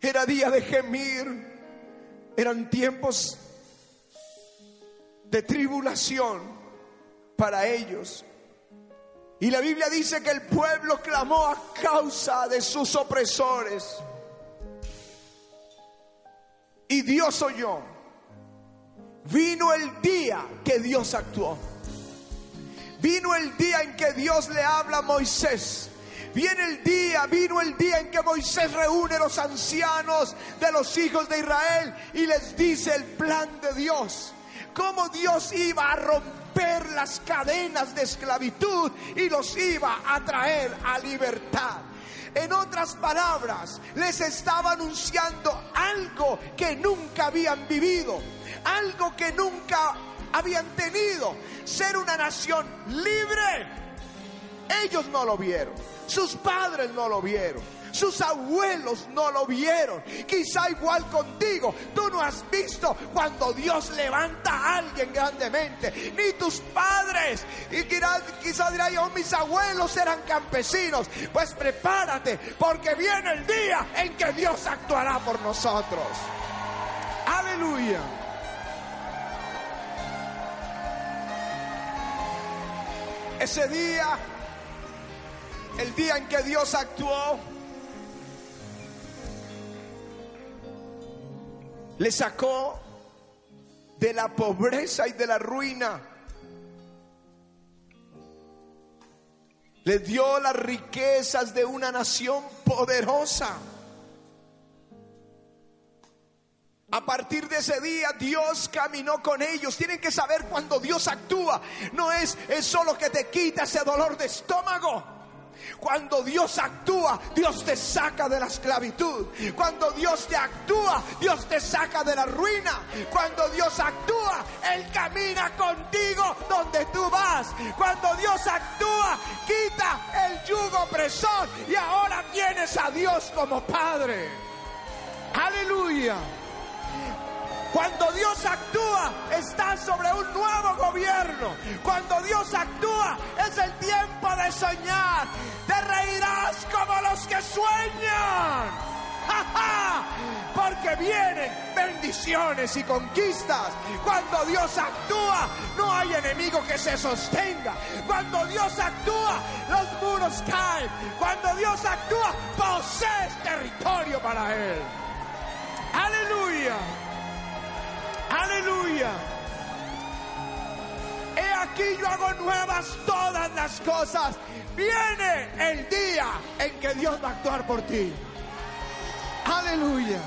era día de gemir, eran tiempos de tribulación para ellos. Y la Biblia dice que el pueblo clamó a causa de sus opresores. Y Dios oyó. Vino el día que Dios actuó. Vino el día en que Dios le habla a Moisés. Viene el día, vino el día en que Moisés reúne a los ancianos de los hijos de Israel y les dice el plan de Dios. Cómo Dios iba a romper las cadenas de esclavitud y los iba a traer a libertad. En otras palabras, les estaba anunciando algo que nunca habían vivido, algo que nunca habían tenido, ser una nación libre. Ellos no lo vieron, sus padres no lo vieron, sus abuelos no lo vieron. Quizá igual contigo, tú no has visto cuando Dios levanta a alguien grandemente, ni tus padres. Y quizá, dirá yo, mis abuelos eran campesinos. Pues prepárate, porque viene el día en que Dios actuará por nosotros. Aleluya. Ese día, el día en que Dios actuó, le sacó de la pobreza y de la ruina. Le dio las riquezas de una nación poderosa. A partir de ese día Dios caminó con ellos. Tienen que saber cuando Dios actúa. No es, es solo que te quita ese dolor de estómago. Cuando Dios actúa, Dios te saca de la esclavitud. Cuando Dios te actúa, Dios te saca de la ruina. Cuando Dios actúa, Él camina contigo donde tú vas. Cuando Dios actúa, quita el yugo opresor y ahora tienes a Dios como Padre. Aleluya. Cuando Dios actúa, está sobre un nuevo gobierno. Cuando Dios actúa, es el tiempo de soñar. Te reirás como los que sueñan. Porque vienen bendiciones y conquistas. Cuando Dios actúa, no hay enemigo que se sostenga. Cuando Dios actúa, los muros caen. Cuando Dios actúa, posees territorio para Él. Aleluya. Aleluya. He aquí yo hago nuevas todas las cosas. Viene el día en que Dios va a actuar por ti. Aleluya.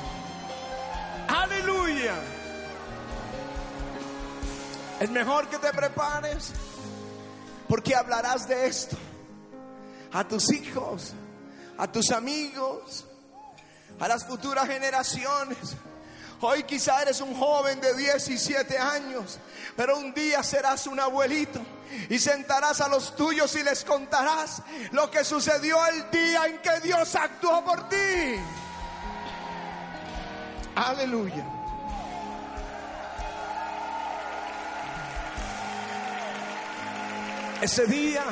Aleluya. Es mejor que te prepares porque hablarás de esto a tus hijos, a tus amigos, a las futuras generaciones. Hoy quizá eres un joven de 17 años, pero un día serás un abuelito y sentarás a los tuyos y les contarás lo que sucedió el día en que Dios actuó por ti. Aleluya. Ese día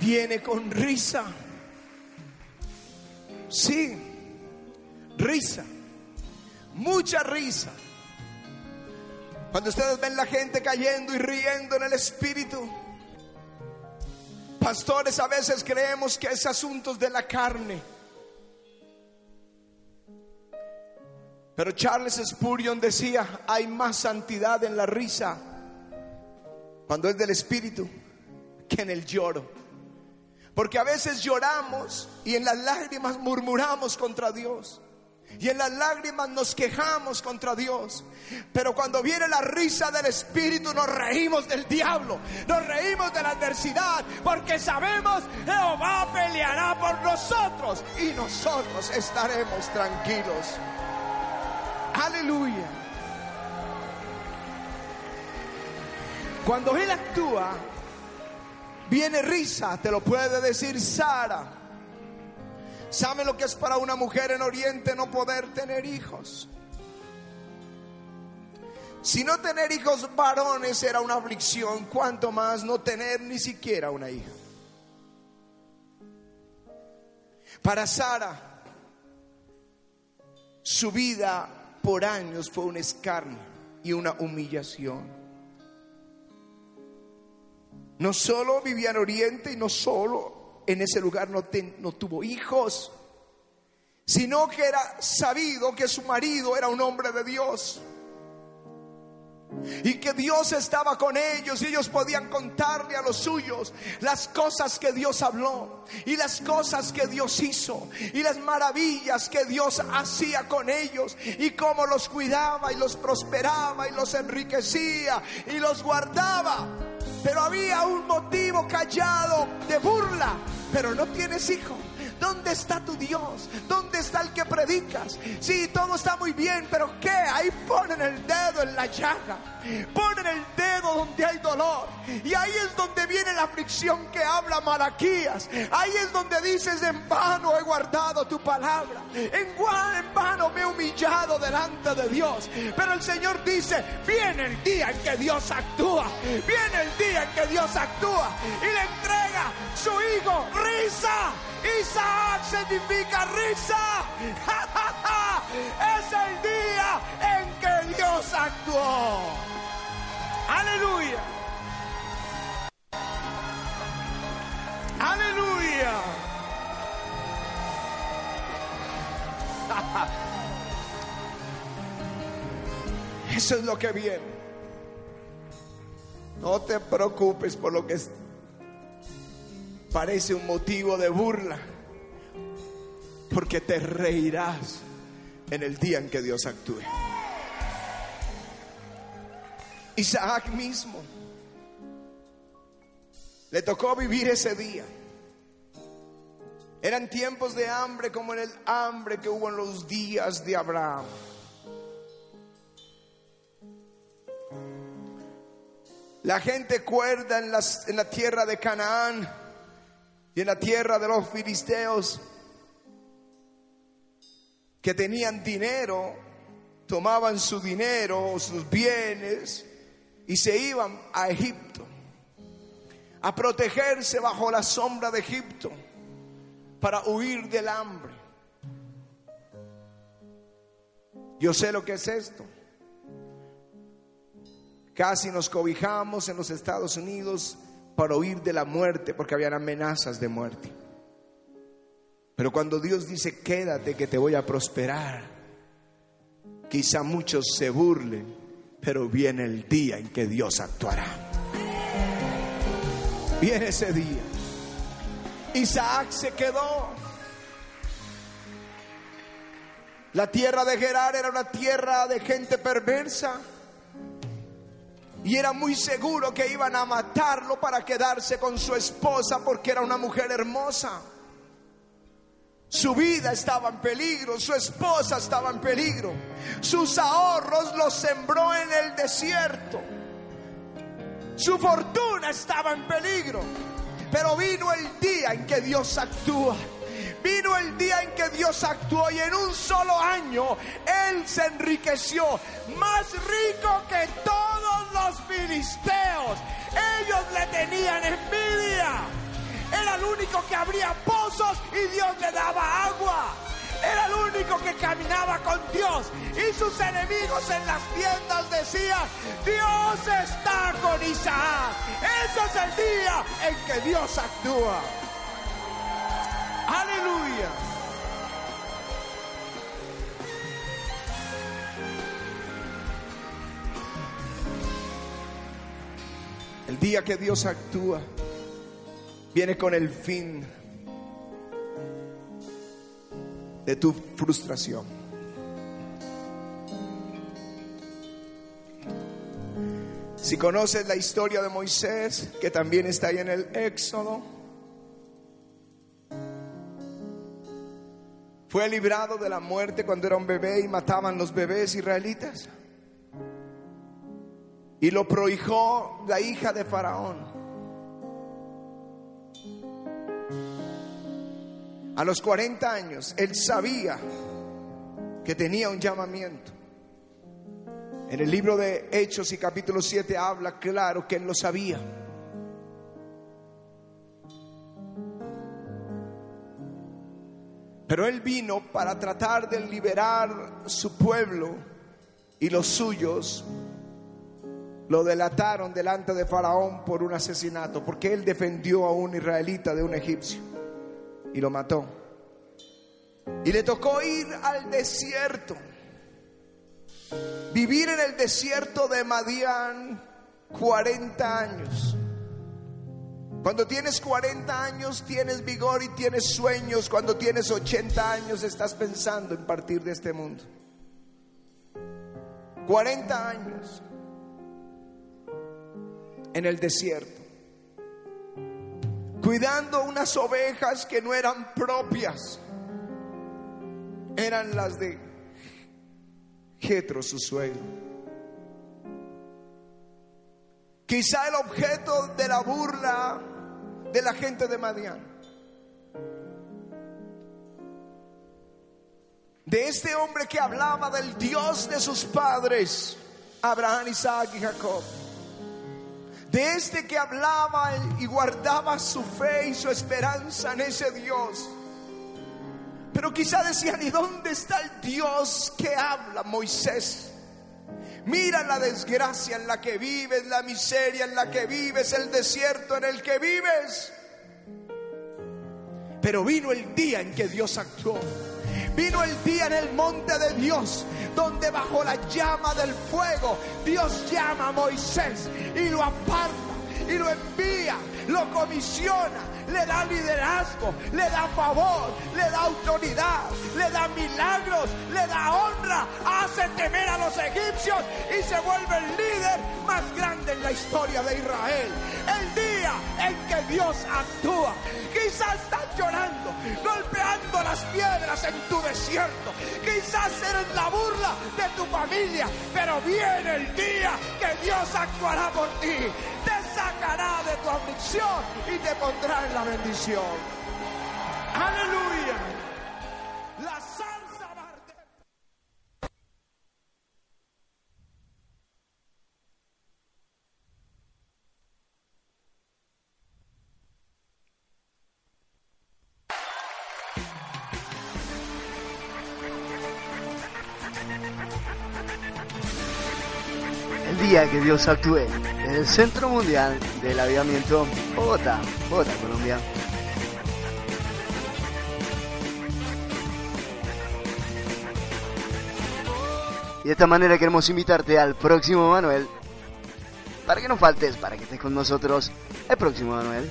viene con risa. Sí, risa. Mucha risa. Cuando ustedes ven la gente cayendo y riendo en el espíritu. Pastores, a veces creemos que es asuntos de la carne. Pero Charles Spurgeon decía, hay más santidad en la risa cuando es del espíritu que en el lloro. Porque a veces lloramos y en las lágrimas murmuramos contra Dios. Y en las lágrimas nos quejamos contra Dios. Pero cuando viene la risa del Espíritu nos reímos del diablo. Nos reímos de la adversidad. Porque sabemos Jehová peleará por nosotros. Y nosotros estaremos tranquilos. Aleluya. Cuando Él actúa, viene risa. Te lo puede decir Sara. ¿Sabe lo que es para una mujer en Oriente no poder tener hijos? Si no tener hijos varones era una aflicción, cuanto más no tener ni siquiera una hija. Para Sara, su vida por años fue un escarnio y una humillación. No solo vivía en Oriente y no solo en ese lugar no, ten- no tuvo hijos, sino que era sabido que su marido era un hombre de Dios. Y que Dios estaba con ellos y ellos podían contarle a los suyos las cosas que Dios habló y las cosas que Dios hizo y las maravillas que Dios hacía con ellos y cómo los cuidaba y los prosperaba y los enriquecía y los guardaba. Pero había un motivo callado de burla, pero no tienes hijo. ¿Dónde está tu Dios? ¿Dónde está el que predicas? Sí, todo está muy bien, pero ¿qué? Ahí ponen el dedo en la llaga. Ponen el dedo donde hay dolor. Y ahí es donde viene la aflicción que habla Malaquías. Ahí es donde dices, en vano he guardado tu palabra. En, en vano me he humillado delante de Dios. Pero el Señor dice, viene el día en que Dios actúa. Viene el día en que Dios actúa. Y le entrega su hijo, risa. Isaac significa risa. *laughs* es el día en que Dios actuó. Aleluya. Aleluya. *laughs* Eso es lo que viene. No te preocupes por lo que parece un motivo de burla, porque te reirás en el día en que Dios actúe. Isaac mismo le tocó vivir ese día. Eran tiempos de hambre como en el hambre que hubo en los días de Abraham. La gente cuerda en, en la tierra de Canaán y en la tierra de los filisteos que tenían dinero, tomaban su dinero, sus bienes y se iban a Egipto a protegerse bajo la sombra de Egipto para huir del hambre. Yo sé lo que es esto. Casi nos cobijamos en los Estados Unidos para huir de la muerte porque habían amenazas de muerte. Pero cuando Dios dice, quédate que te voy a prosperar, quizá muchos se burlen, pero viene el día en que Dios actuará. Viene ese día. Isaac se quedó. La tierra de Gerar era una tierra de gente perversa. Y era muy seguro que iban a matarlo para quedarse con su esposa porque era una mujer hermosa. Su vida estaba en peligro, su esposa estaba en peligro. Sus ahorros los sembró en el desierto. Su fortuna estaba en peligro. Pero vino el día en que Dios actúa. Vino el día en que Dios actuó y en un solo año Él se enriqueció. Más rico que todos los filisteos. Ellos le tenían envidia. Era el único que abría pozos y Dios le daba agua. Era el único que caminaba con Dios. Y sus enemigos en las tiendas decían, Dios está con Isaac. Ese es el día en que Dios actúa. Aleluya. El día que Dios actúa viene con el fin de tu frustración. Si conoces la historia de Moisés, que también está ahí en el Éxodo, fue librado de la muerte cuando era un bebé y mataban los bebés israelitas. Y lo prohijó la hija de Faraón. A los 40 años, él sabía que tenía un llamamiento. En el libro de Hechos y capítulo 7 habla claro que él lo sabía. Pero él vino para tratar de liberar su pueblo y los suyos lo delataron delante de Faraón por un asesinato, porque él defendió a un israelita de un egipcio y lo mató. Y le tocó ir al desierto, vivir en el desierto de Madián 40 años. Cuando tienes 40 años tienes vigor y tienes sueños. Cuando tienes 80 años estás pensando en partir de este mundo. 40 años en el desierto. Cuidando unas ovejas que no eran propias. Eran las de Jetro, su suegro. Quizá el objeto de la burla de la gente de Madián. De este hombre que hablaba del Dios de sus padres, Abraham, Isaac y Jacob. De este que hablaba y guardaba su fe y su esperanza en ese Dios. Pero quizá decían, ¿y dónde está el Dios que habla Moisés? Mira la desgracia en la que vives, la miseria en la que vives, el desierto en el que vives. Pero vino el día en que Dios actuó. Vino el día en el monte de Dios, donde bajo la llama del fuego Dios llama a Moisés y lo aparta y lo envía, lo comisiona, le da liderazgo, le da favor, le da autoridad, le da milagros, le da honra, hace temer a los egipcios y se vuelve el líder más grande en la historia de Israel. El día en que Dios actúa. Quizás estás llorando, golpeando las piedras en tu desierto. Quizás eres la burla de tu familia, pero viene el día que Dios actuará por ti. Sacará de tu aflicción y te pondrá en la bendición. Aleluya. La salsa arder. el día que Dios actúe el Centro Mundial del Avivamiento Bogotá, Bogotá, Colombia. Y de esta manera queremos invitarte al próximo Manuel, para que no faltes, para que estés con nosotros el próximo Manuel.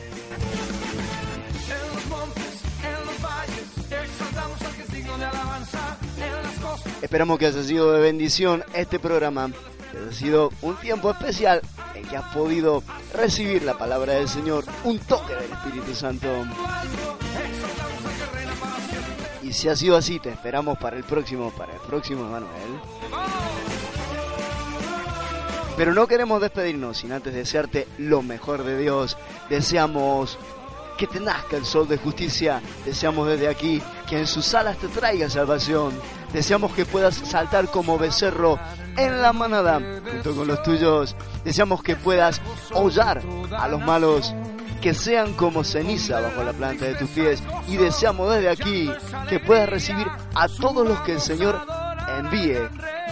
Esperamos que haya sido de bendición este programa, que haya sido un tiempo especial que has podido recibir la palabra del Señor, un toque del Espíritu Santo. Y si ha sido así, te esperamos para el próximo, para el próximo Manuel. Pero no queremos despedirnos sin antes desearte lo mejor de Dios. Deseamos que te nazca el sol de justicia. Deseamos desde aquí que en sus alas te traiga salvación. Deseamos que puedas saltar como becerro en la manada junto con los tuyos. Deseamos que puedas hollar a los malos que sean como ceniza bajo la planta de tus pies. Y deseamos desde aquí que puedas recibir a todos los que el Señor envíe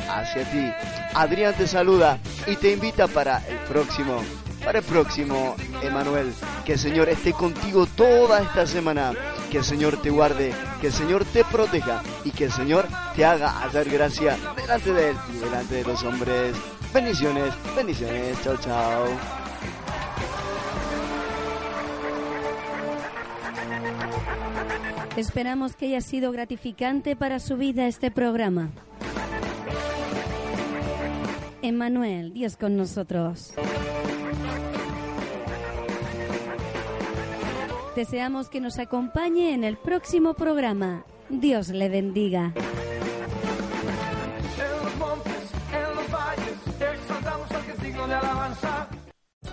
hacia ti. Adrián te saluda y te invita para el próximo, para el próximo Emanuel. Que el Señor esté contigo toda esta semana. Que el Señor te guarde, que el Señor te proteja y que el Señor te haga hallar gracia delante de Él y delante de los hombres. Bendiciones, bendiciones, chao, chao. Esperamos que haya sido gratificante para su vida este programa. Emmanuel, Dios con nosotros. Deseamos que nos acompañe en el próximo programa. Dios le bendiga.